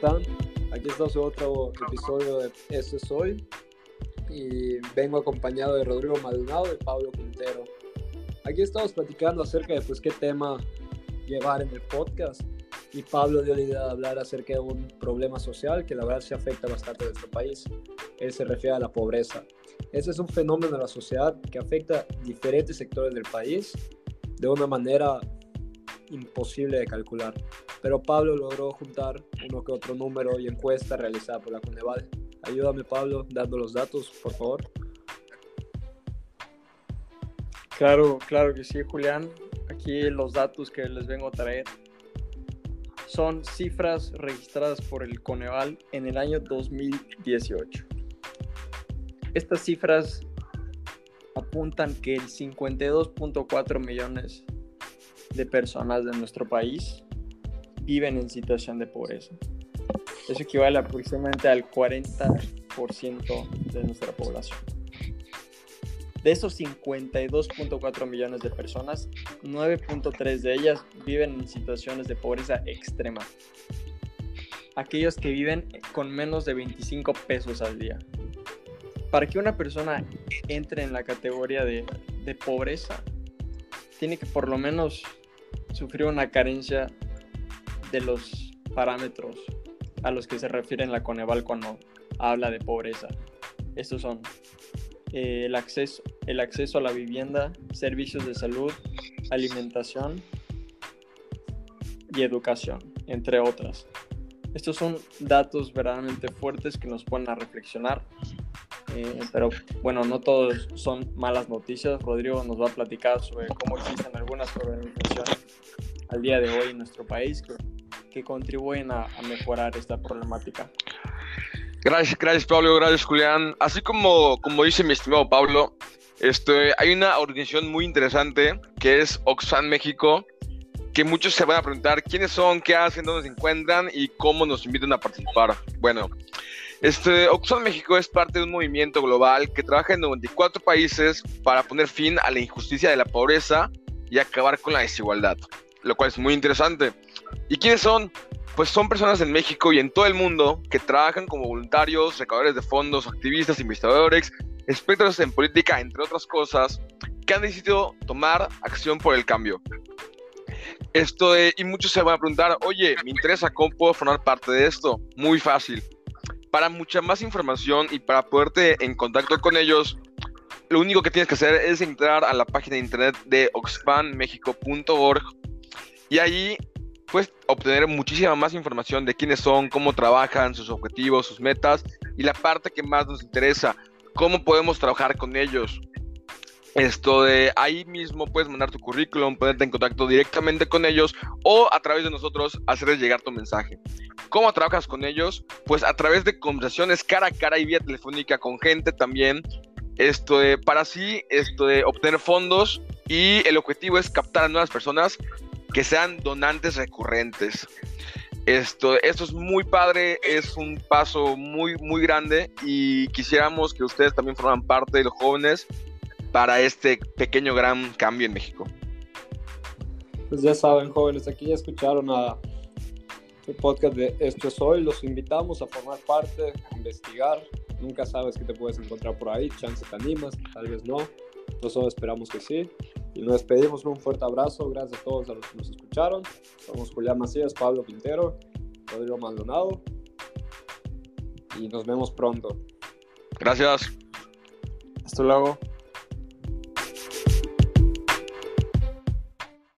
están? Aquí está su otro episodio de Este Soy y vengo acompañado de Rodrigo Maldonado y Pablo Quintero. Aquí estamos platicando acerca de pues qué tema llevar en el podcast y Pablo dio la idea de hablar acerca de un problema social que la verdad se afecta bastante a nuestro país. Él se refiere a la pobreza. Ese es un fenómeno de la sociedad que afecta diferentes sectores del país de una manera imposible de calcular. Pero Pablo logró juntar uno que otro número y encuesta realizada por la Coneval. Ayúdame Pablo dando los datos, por favor. Claro, claro que sí, Julián. Aquí los datos que les vengo a traer son cifras registradas por el Coneval en el año 2018. Estas cifras apuntan que el 52.4 millones de personas de nuestro país viven en situación de pobreza. Eso equivale aproximadamente al 40% de nuestra población. De esos 52.4 millones de personas, 9.3 de ellas viven en situaciones de pobreza extrema. Aquellos que viven con menos de 25 pesos al día. Para que una persona entre en la categoría de, de pobreza, tiene que por lo menos sufrir una carencia de los parámetros a los que se refiere la Coneval cuando habla de pobreza. Estos son eh, el, acceso, el acceso a la vivienda, servicios de salud, alimentación y educación, entre otras. Estos son datos verdaderamente fuertes que nos ponen a reflexionar, eh, pero bueno, no todos son malas noticias. Rodrigo nos va a platicar sobre cómo existen algunas organizaciones al día de hoy en nuestro país que contribuyen a, a mejorar esta problemática. Gracias, gracias Pablo, gracias Julián. Así como, como dice mi estimado Pablo, este, hay una organización muy interesante que es Oxfam México, que muchos se van a preguntar quiénes son, qué hacen, dónde se encuentran y cómo nos invitan a participar. Bueno, este, Oxfam México es parte de un movimiento global que trabaja en 94 países para poner fin a la injusticia de la pobreza y acabar con la desigualdad, lo cual es muy interesante. ¿Y quiénes son? pues son personas en México y en todo el mundo que trabajan como voluntarios, recaudadores de fondos, activistas, investigadores, expertos en política, entre otras cosas, que han decidido tomar acción por el cambio. Esto y muchos se van a preguntar, oye, me interesa cómo puedo formar parte de esto. Muy fácil. Para mucha más información y para poderte en contacto con ellos, lo único que tienes que hacer es entrar a la página de internet de oxfanmexico.org y ahí puedes obtener muchísima más información de quiénes son, cómo trabajan, sus objetivos, sus metas y la parte que más nos interesa, cómo podemos trabajar con ellos. Esto de ahí mismo puedes mandar tu currículum, ponerte en contacto directamente con ellos o a través de nosotros hacerles llegar tu mensaje. ¿Cómo trabajas con ellos? Pues a través de conversaciones cara a cara y vía telefónica con gente también. Esto de, para así esto de obtener fondos y el objetivo es captar a nuevas personas que sean donantes recurrentes. Esto, esto es muy padre, es un paso muy, muy grande y quisiéramos que ustedes también forman parte de los jóvenes para este pequeño gran cambio en México. Pues ya saben, jóvenes, aquí ya escucharon a el podcast de Esto es Hoy. Los invitamos a formar parte, a investigar. Nunca sabes qué te puedes encontrar por ahí. Chance te animas, tal vez no. Nosotros esperamos que sí. Y nos despedimos con un fuerte abrazo. Gracias a todos a los que nos escucharon. Somos Julián Macías, Pablo Quintero, Rodrigo Maldonado. Y nos vemos pronto. Gracias. Hasta luego.